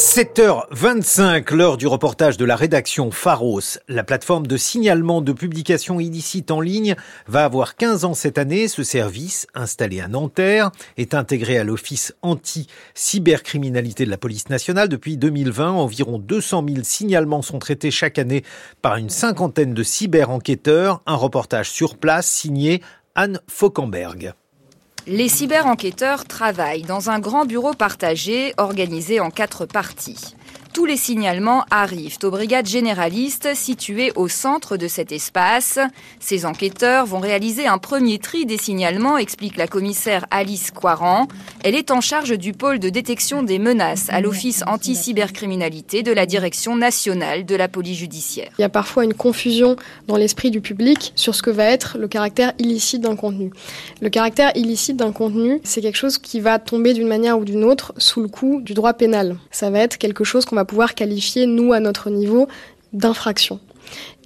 7h25, l'heure du reportage de la rédaction Pharos. La plateforme de signalement de publications illicites en ligne va avoir 15 ans cette année. Ce service, installé à Nanterre, est intégré à l'Office anti-cybercriminalité de la police nationale. Depuis 2020, environ 200 000 signalements sont traités chaque année par une cinquantaine de cyber-enquêteurs. Un reportage sur place signé Anne Fauquemberg. Les cyber-enquêteurs travaillent dans un grand bureau partagé organisé en quatre parties. Tous les signalements arrivent aux brigades généralistes situées au centre de cet espace. Ces enquêteurs vont réaliser un premier tri des signalements, explique la commissaire Alice Coiran. Elle est en charge du pôle de détection des menaces à l'Office anti-cybercriminalité de la Direction nationale de la police judiciaire. Il y a parfois une confusion dans l'esprit du public sur ce que va être le caractère illicite d'un contenu. Le caractère illicite d'un contenu, c'est quelque chose qui va tomber d'une manière ou d'une autre sous le coup du droit pénal. Ça va être quelque chose qu'on va pouvoir qualifier, nous, à notre niveau, d'infraction.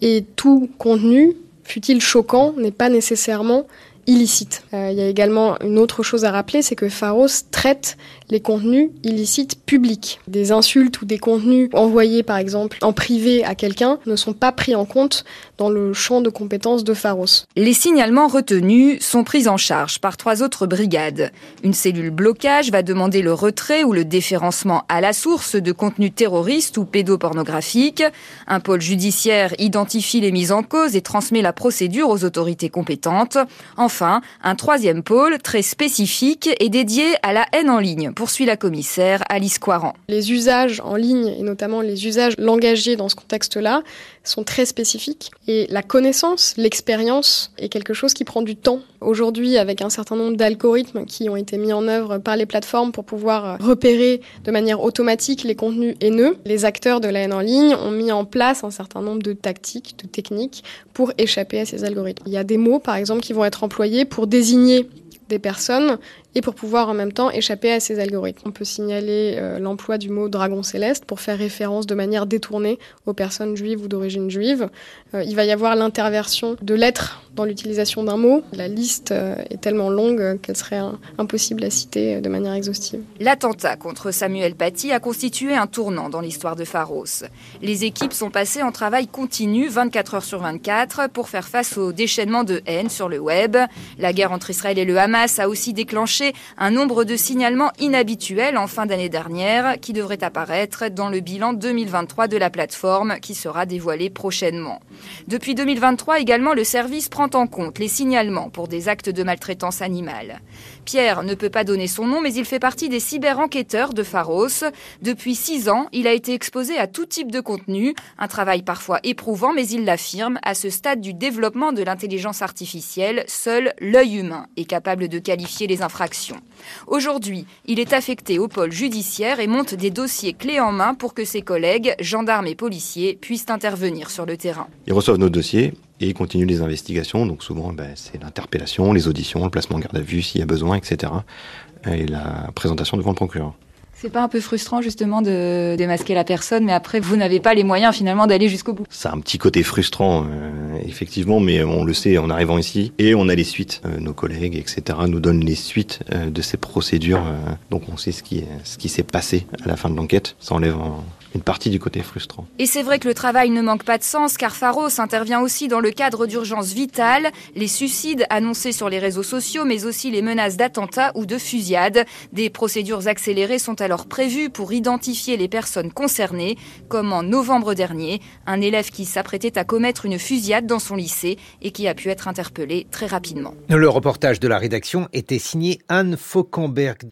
Et tout contenu, fut-il choquant, n'est pas nécessairement illicite. Euh, il y a également une autre chose à rappeler, c'est que Pharos traite les contenus illicites publics. Des insultes ou des contenus envoyés par exemple en privé à quelqu'un ne sont pas pris en compte dans le champ de compétences de Pharos. Les signalements retenus sont pris en charge par trois autres brigades. Une cellule blocage va demander le retrait ou le déférencement à la source de contenus terroristes ou pédopornographiques. Un pôle judiciaire identifie les mises en cause et transmet la procédure aux autorités compétentes. Enfin, un troisième pôle très spécifique est dédié à la haine en ligne poursuit la commissaire Alice Coiran. Les usages en ligne, et notamment les usages langagiers dans ce contexte-là, sont très spécifiques. Et la connaissance, l'expérience est quelque chose qui prend du temps. Aujourd'hui, avec un certain nombre d'algorithmes qui ont été mis en œuvre par les plateformes pour pouvoir repérer de manière automatique les contenus haineux, les acteurs de la haine en ligne ont mis en place un certain nombre de tactiques, de techniques pour échapper à ces algorithmes. Il y a des mots, par exemple, qui vont être employés pour désigner des personnes et pour pouvoir en même temps échapper à ces algorithmes. On peut signaler euh, l'emploi du mot dragon céleste pour faire référence de manière détournée aux personnes juives ou d'origine juive. Euh, il va y avoir l'interversion de lettres dans l'utilisation d'un mot. La liste euh, est tellement longue qu'elle serait impossible à citer de manière exhaustive. L'attentat contre Samuel Paty a constitué un tournant dans l'histoire de Pharos. Les équipes sont passées en travail continu 24 heures sur 24 pour faire face au déchaînement de haine sur le web. La guerre entre Israël et le Hamas a aussi déclenché un nombre de signalements inhabituels en fin d'année dernière qui devrait apparaître dans le bilan 2023 de la plateforme qui sera dévoilé prochainement. Depuis 2023 également, le service prend en compte les signalements pour des actes de maltraitance animale. Pierre ne peut pas donner son nom, mais il fait partie des cyber-enquêteurs de Pharos. Depuis six ans, il a été exposé à tout type de contenu, un travail parfois éprouvant, mais il l'affirme, à ce stade du développement de l'intelligence artificielle, seul l'œil humain est capable de qualifier les infractions. Aujourd'hui, il est affecté au pôle judiciaire et monte des dossiers clés en main pour que ses collègues, gendarmes et policiers, puissent intervenir sur le terrain. Ils reçoivent nos dossiers, et il continue les investigations. Donc souvent, ben, c'est l'interpellation, les auditions, le placement en garde à vue s'il y a besoin, etc. Et la présentation devant le procureur. C'est pas un peu frustrant justement de démasquer la personne, mais après vous n'avez pas les moyens finalement d'aller jusqu'au bout. C'est un petit côté frustrant, euh, effectivement, mais on le sait en arrivant ici et on a les suites. Euh, nos collègues, etc., nous donnent les suites euh, de ces procédures, donc on sait ce qui ce qui s'est passé à la fin de l'enquête. Ça enlève une partie du côté frustrant. Et c'est vrai que le travail ne manque pas de sens car Pharos intervient aussi dans le cadre d'urgences vitales, les suicides annoncés sur les réseaux sociaux mais aussi les menaces d'attentats ou de fusillades. Des procédures accélérées sont alors prévues pour identifier les personnes concernées, comme en novembre dernier, un élève qui s'apprêtait à commettre une fusillade dans son lycée et qui a pu être interpellé très rapidement. Le reportage de la rédaction était signé Anne Fauquemberg.